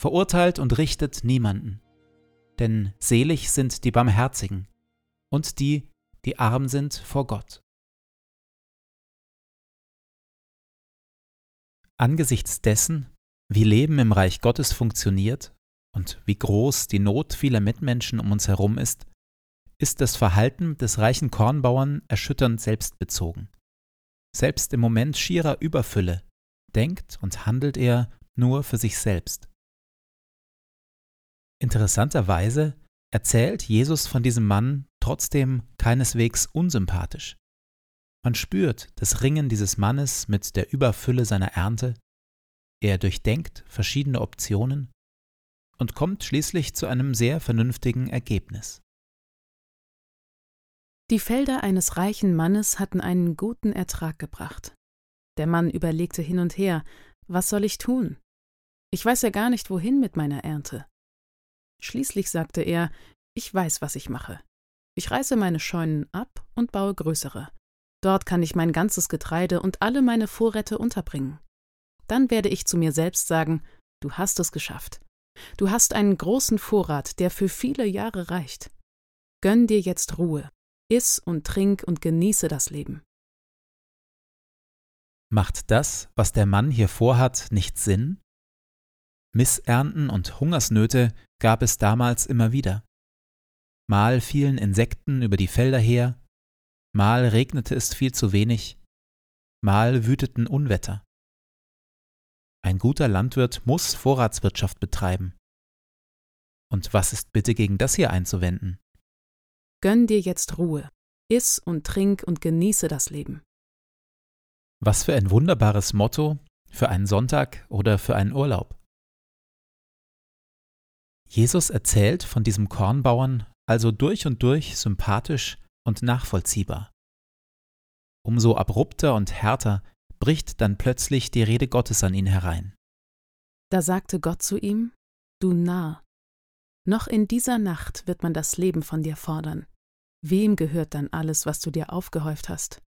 verurteilt und richtet niemanden. Denn selig sind die Barmherzigen und die, die arm sind vor Gott. Angesichts dessen, wie Leben im Reich Gottes funktioniert und wie groß die Not vieler Mitmenschen um uns herum ist, ist das Verhalten des reichen Kornbauern erschütternd selbstbezogen. Selbst im Moment schierer Überfülle denkt und handelt er nur für sich selbst. Interessanterweise erzählt Jesus von diesem Mann trotzdem keineswegs unsympathisch. Man spürt das Ringen dieses Mannes mit der Überfülle seiner Ernte, er durchdenkt verschiedene Optionen und kommt schließlich zu einem sehr vernünftigen Ergebnis. Die Felder eines reichen Mannes hatten einen guten Ertrag gebracht. Der Mann überlegte hin und her, was soll ich tun? Ich weiß ja gar nicht, wohin mit meiner Ernte. Schließlich sagte er, ich weiß, was ich mache. Ich reiße meine Scheunen ab und baue größere. Dort kann ich mein ganzes Getreide und alle meine Vorräte unterbringen. Dann werde ich zu mir selbst sagen, du hast es geschafft. Du hast einen großen Vorrat, der für viele Jahre reicht. Gönn dir jetzt Ruhe, iss und trink und genieße das Leben. Macht das, was der Mann hier vorhat, nicht Sinn? Missernten und Hungersnöte gab es damals immer wieder. Mal fielen Insekten über die Felder her, mal regnete es viel zu wenig, mal wüteten Unwetter. Ein guter Landwirt muss Vorratswirtschaft betreiben. Und was ist bitte gegen das hier einzuwenden? Gönn dir jetzt Ruhe, iss und trink und genieße das Leben. Was für ein wunderbares Motto, Für einen Sonntag oder für einen Urlaub? Jesus erzählt von diesem Kornbauern also durch und durch sympathisch und nachvollziehbar. Umso abrupter und härter bricht dann plötzlich die Rede Gottes an ihn herein. Da sagte Gott zu ihm, Du Narr, noch in dieser Nacht wird man das Leben von dir fordern. Wem gehört dann alles, was du dir aufgehäuft hast?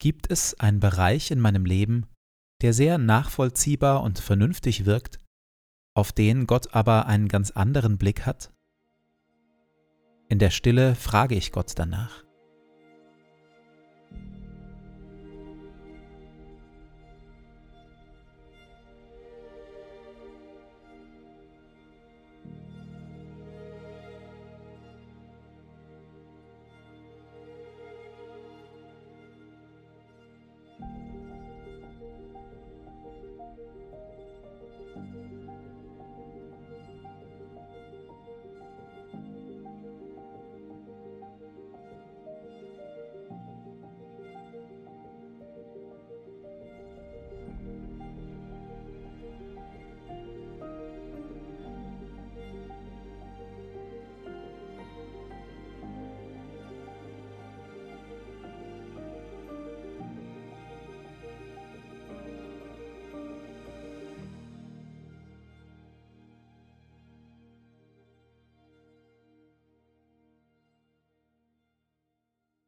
Gibt es einen Bereich in meinem Leben, der sehr nachvollziehbar und vernünftig wirkt, auf den Gott aber einen ganz anderen Blick hat? In der Stille frage ich Gott danach.